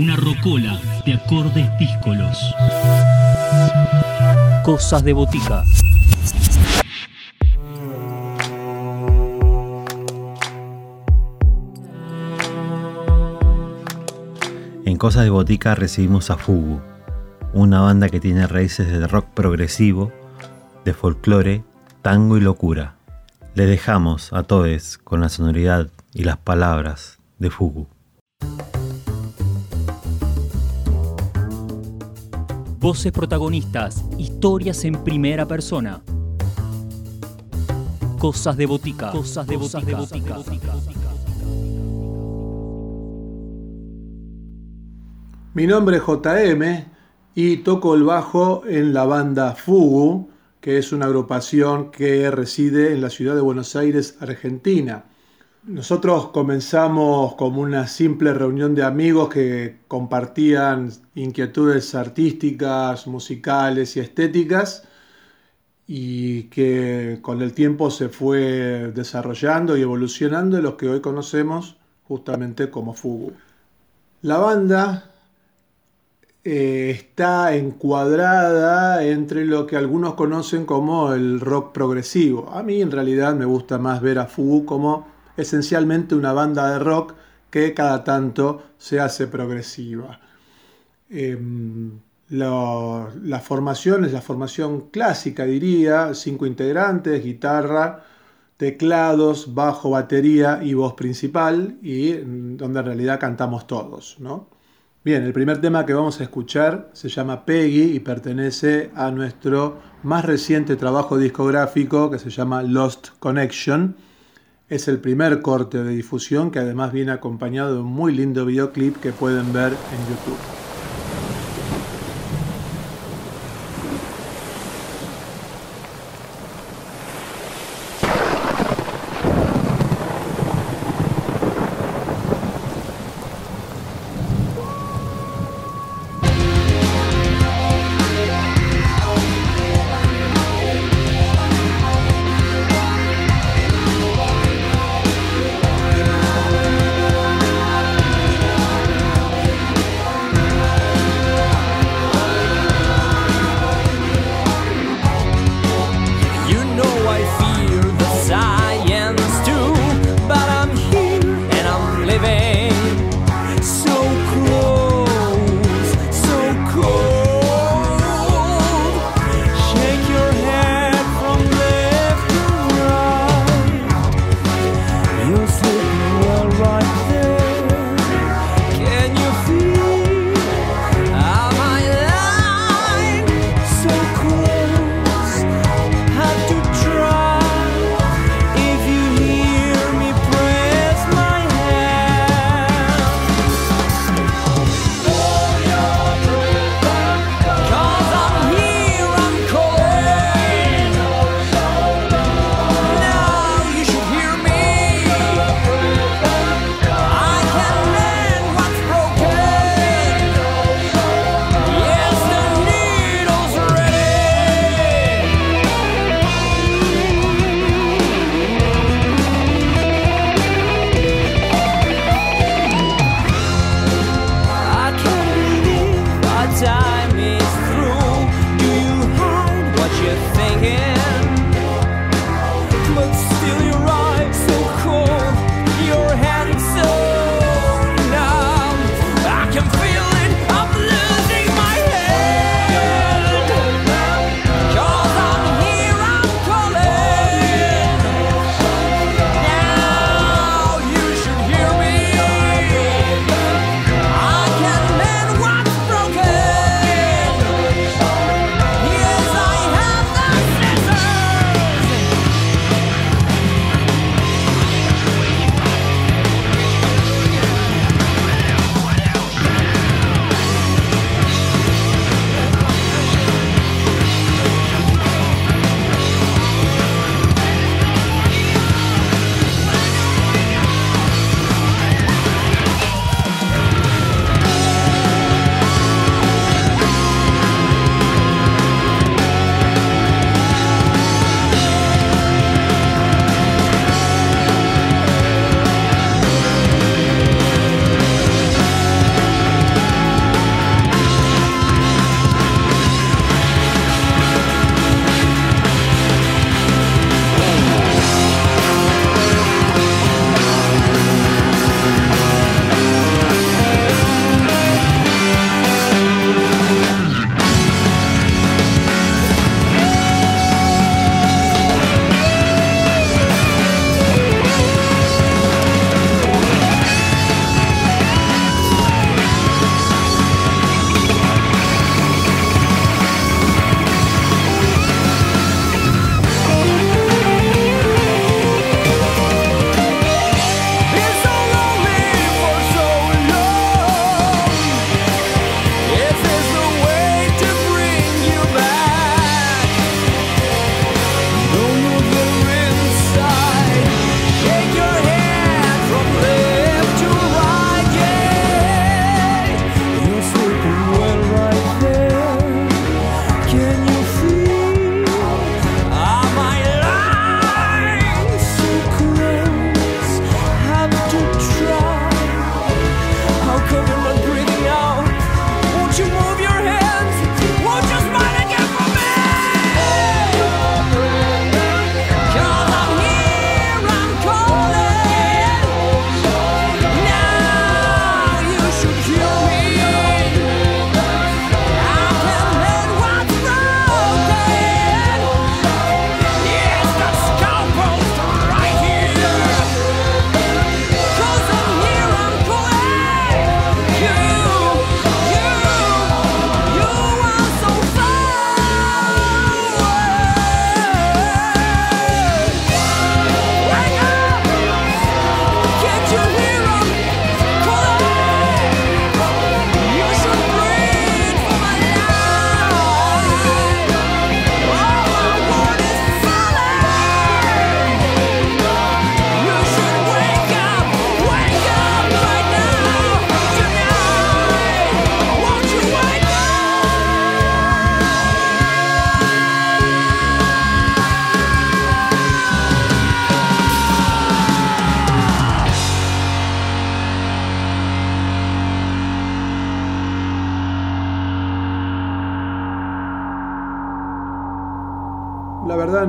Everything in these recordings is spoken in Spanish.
Una rocola de acordes díscolos. Cosas de botica. En Cosas de Botica recibimos a Fugu, una banda que tiene raíces de rock progresivo, de folclore, tango y locura. Le dejamos a todos con la sonoridad y las palabras de Fugu. Voces protagonistas, historias en primera persona. Cosas de botica. Cosas de botica. Mi nombre es JM y toco el bajo en la banda Fugu, que es una agrupación que reside en la ciudad de Buenos Aires, Argentina. Nosotros comenzamos como una simple reunión de amigos que compartían inquietudes artísticas, musicales y estéticas y que con el tiempo se fue desarrollando y evolucionando en lo que hoy conocemos justamente como Fugu. La banda eh, está encuadrada entre lo que algunos conocen como el rock progresivo. A mí en realidad me gusta más ver a Fugu como esencialmente una banda de rock que cada tanto se hace progresiva. Em, la formación es la formación clásica, diría, cinco integrantes, guitarra, teclados, bajo, batería y voz principal, y mm, donde en realidad cantamos todos, ¿no? Bien, el primer tema que vamos a escuchar se llama Peggy y pertenece a nuestro más reciente trabajo discográfico que se llama Lost Connection. Es el primer corte de difusión que además viene acompañado de un muy lindo videoclip que pueden ver en YouTube.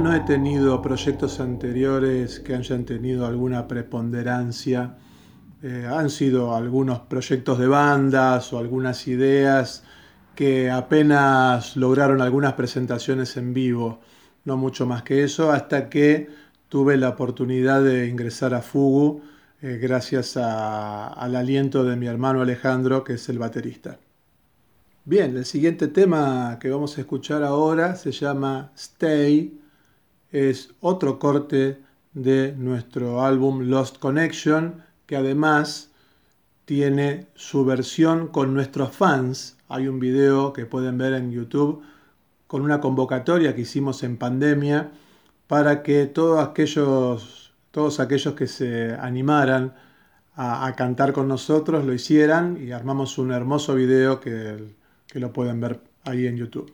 No he tenido proyectos anteriores que hayan tenido alguna preponderancia. Eh, han sido algunos proyectos de bandas o algunas ideas que apenas lograron algunas presentaciones en vivo, no mucho más que eso, hasta que tuve la oportunidad de ingresar a Fugu eh, gracias al aliento de mi hermano Alejandro, que es el baterista. Bien, el siguiente tema que vamos a escuchar ahora se llama Stay. Es otro corte de nuestro álbum Lost Connection, que además tiene su versión con nuestros fans. Hay un video que pueden ver en YouTube con una convocatoria que hicimos en pandemia para que todos aquellos, todos aquellos que se animaran a, cantar con nosotros lo hicieran y armamos un hermoso video que que lo pueden ver ahí en YouTube.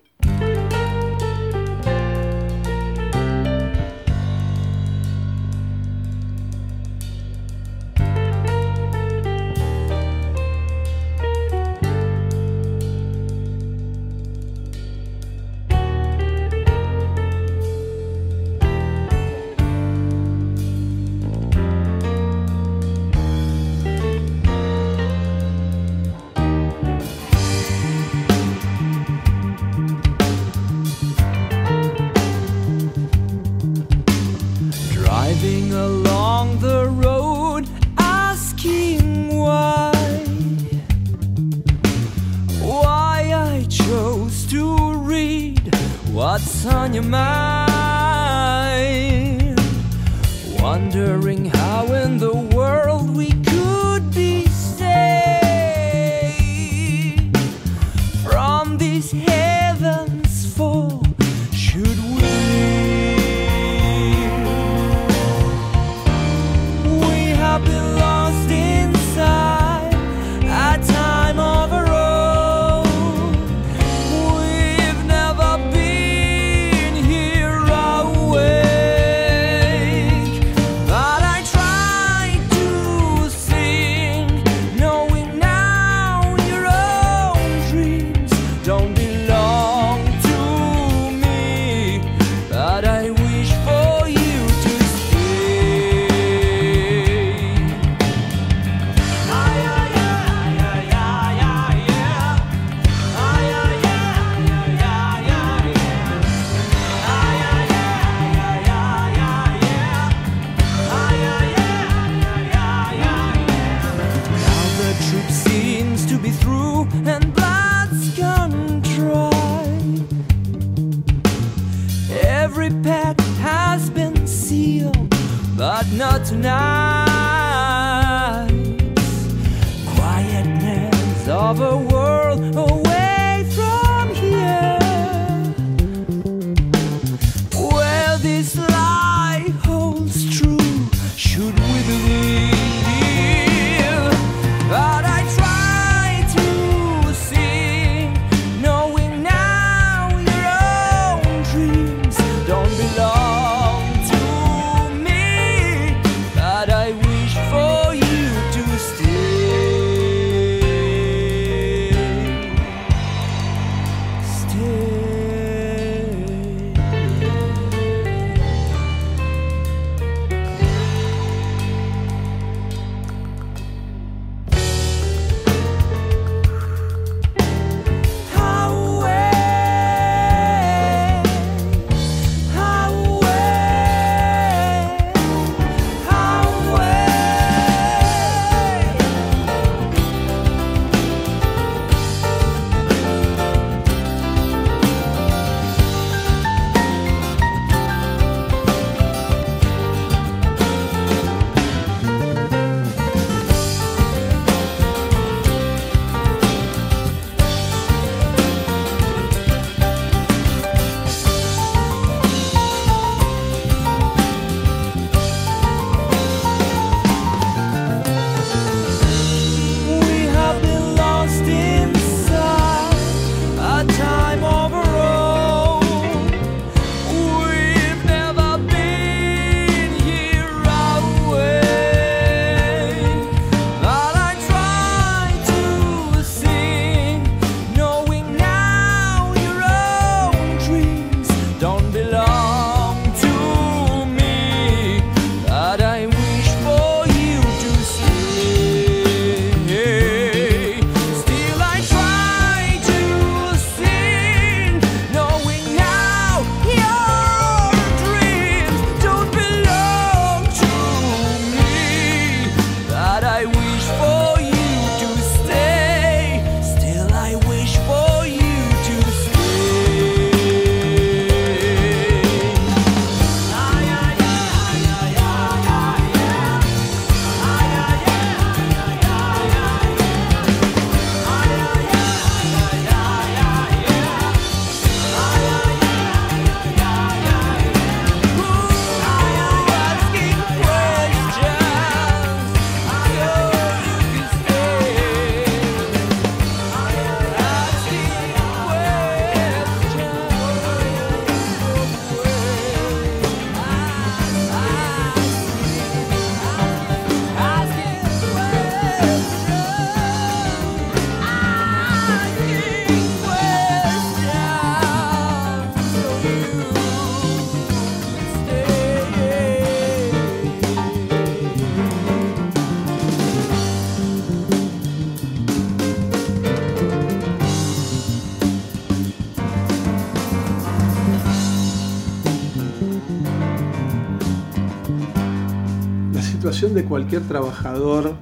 Situación de cualquier trabajador,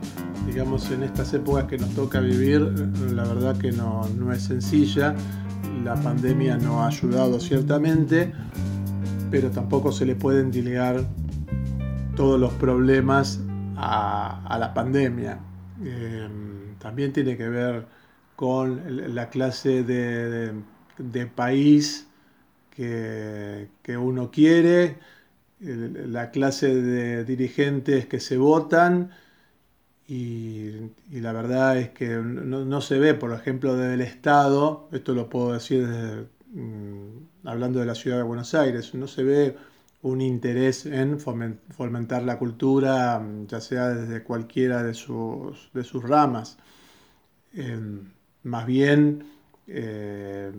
digamos, en estas épocas que nos toca vivir, la verdad que no, es sencilla. La pandemia no ha ayudado ciertamente, pero tampoco se le pueden delegar todos los problemas a, la pandemia. Eh, también tiene que ver con la clase de, país que, uno quiere, la clase de dirigentes que se votan y, la verdad es que no, se ve, por ejemplo, desde el Estado, esto lo puedo decir mm, hablando de la ciudad de Buenos Aires, no se ve un interés en fomentar la cultura, ya sea desde cualquiera de sus, de sus ramas. Em, más bien, eh,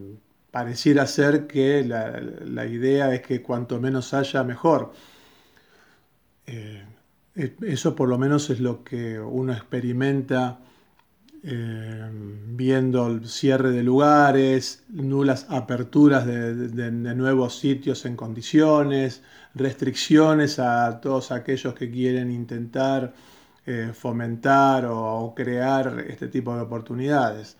pareciera ser que la, idea es que cuanto menos haya, mejor. Eh, eso por lo menos es lo que uno experimenta eh, viendo el cierre de lugares, nulas aperturas de, nuevos sitios en condiciones, restricciones a todos aquellos que quieren intentar eh, fomentar o, crear este tipo de oportunidades.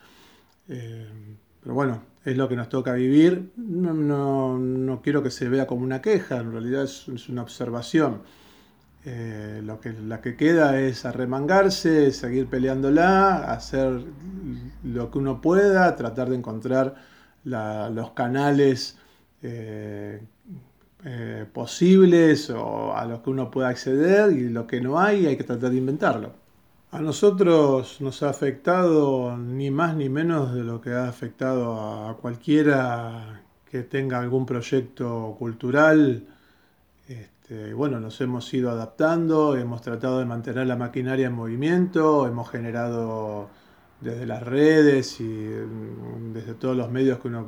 Pero bueno, es lo que nos toca vivir. No, quiero que se vea como una queja, en realidad es, una observación. Eh, lo que, la que queda es arremangarse, seguir peleándola, hacer lo que uno pueda, tratar de encontrar los canales eh, eh, posibles o a los que uno pueda acceder y lo que no hay hay que tratar de inventarlo. A nosotros nos ha afectado ni más ni menos de lo que ha afectado a cualquiera que tenga algún proyecto cultural. Este, bueno, nos hemos ido adaptando, hemos tratado de mantener la maquinaria en movimiento, hemos generado desde las redes y mm, desde todos los medios que uno,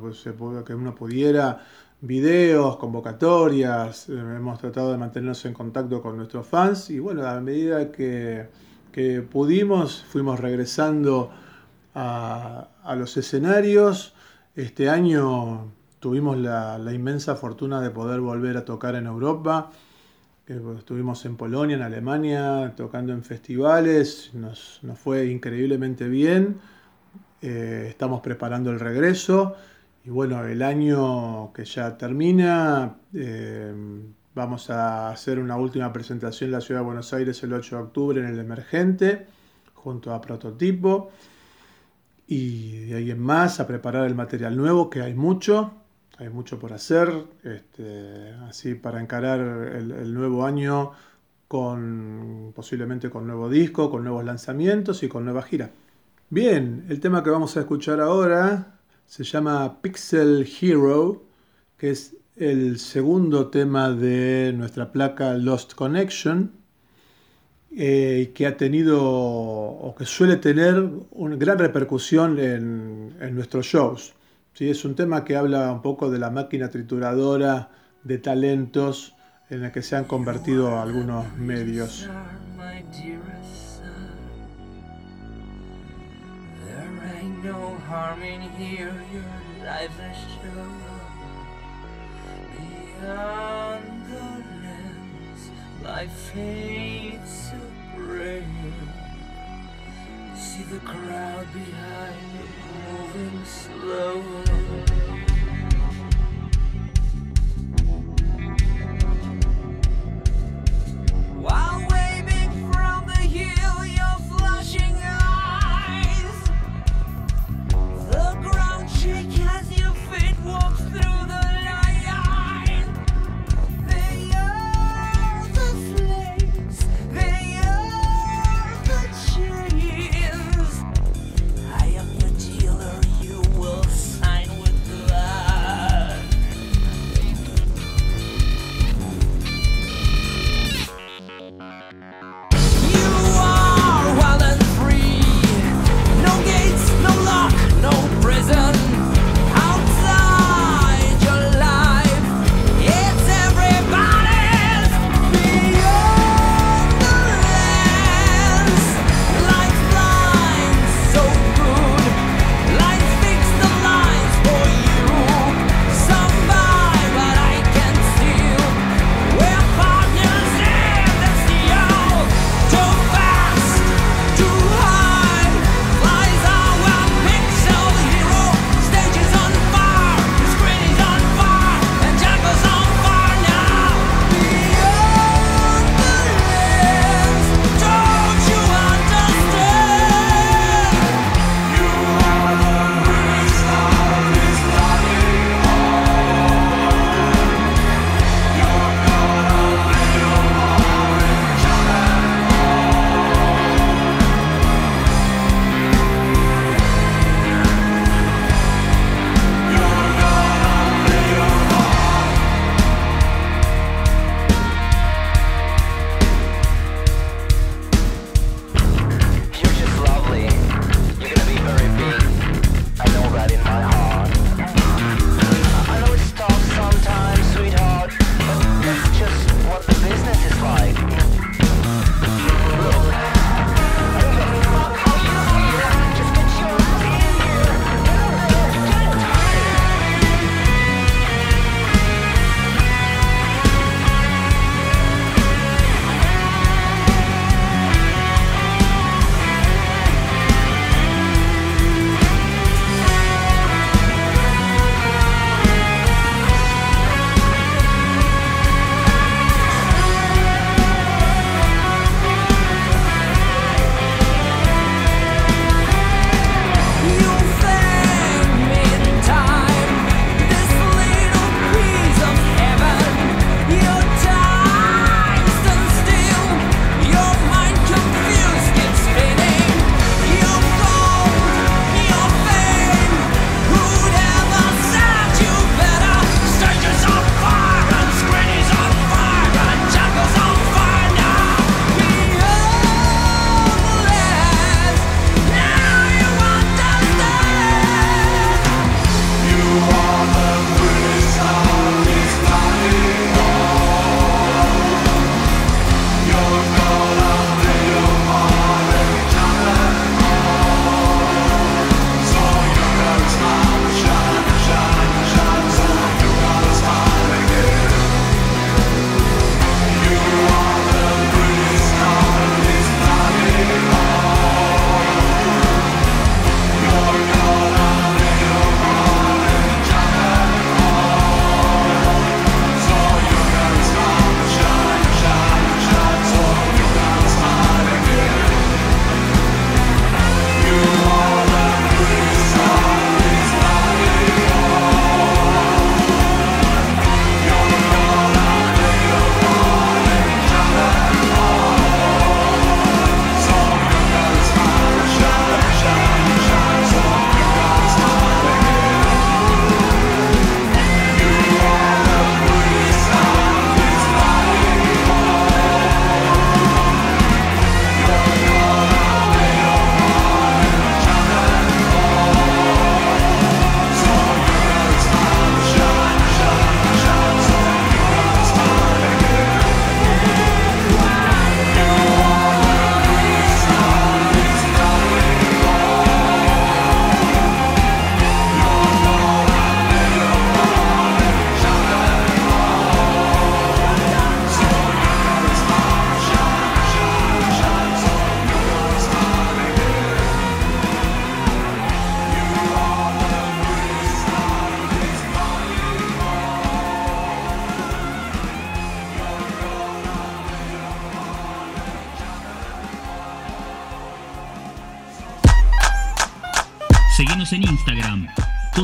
que uno pudiera, videos, convocatorias, hemos tratado de mantenernos en contacto con nuestros fans y bueno, a medida que pudimos, fuimos regresando a, los escenarios. Este año tuvimos la, inmensa fortuna de poder volver a tocar en Europa. Estuvimos en Polonia, en Alemania, tocando en festivales, nos, fue increíblemente bien. Eh, estamos preparando el regreso y bueno, el año que ya termina, eh, Vamos a hacer una última presentación en la ciudad de Buenos Aires el 8 de octubre en el Emergente, junto a Prototipo. Y de ahí en más a preparar el material nuevo, que hay mucho, hay mucho por hacer, este, así para encarar el, nuevo año con posiblemente con nuevo disco, con nuevos lanzamientos y con nueva gira. Bien, el tema que vamos a escuchar ahora se llama Pixel Hero, que es el segundo tema de nuestra placa Lost Connection, eh, que ha tenido o que suele tener una gran repercusión en, nuestros shows. ¿sí? Es un tema que habla un poco de la máquina trituradora de talentos en la que se han convertido algunos medios. Nonetheless, life fades so. See the crowd behind me moving slowly.